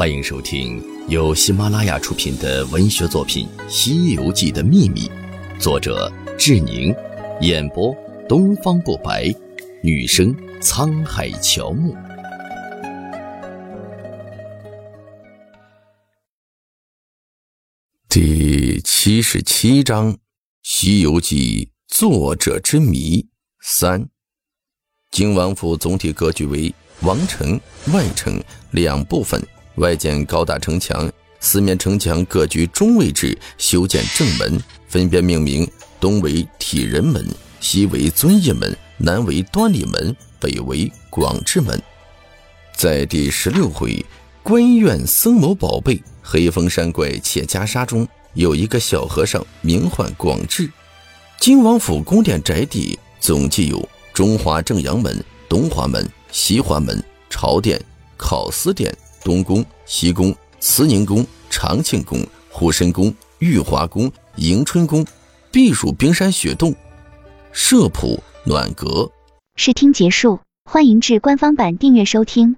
欢迎收听由喜马拉雅出品的文学作品《西游记的秘密》，作者志宁，演播东方不白，女生沧海乔木。第七十七章《西游记》作者之谜三。靖王府总体格局为王城、外城两部分。外建高大城墙，四面城墙各居中位置，修建正门，分别命名：东为体仁门，西为遵义门，南为端礼门，北为广智门。在第十六回“关院僧谋宝贝，黑风山怪窃袈裟”中，有一个小和尚，名唤广智。金王府宫殿宅邸总计有中华正阳门、东华门、西华门、朝殿、考司殿。东宫、西宫、慈宁宫、长庆宫、护身宫、玉华宫、迎春宫，避暑冰山雪洞，设普暖阁。试听结束，欢迎至官方版订阅收听。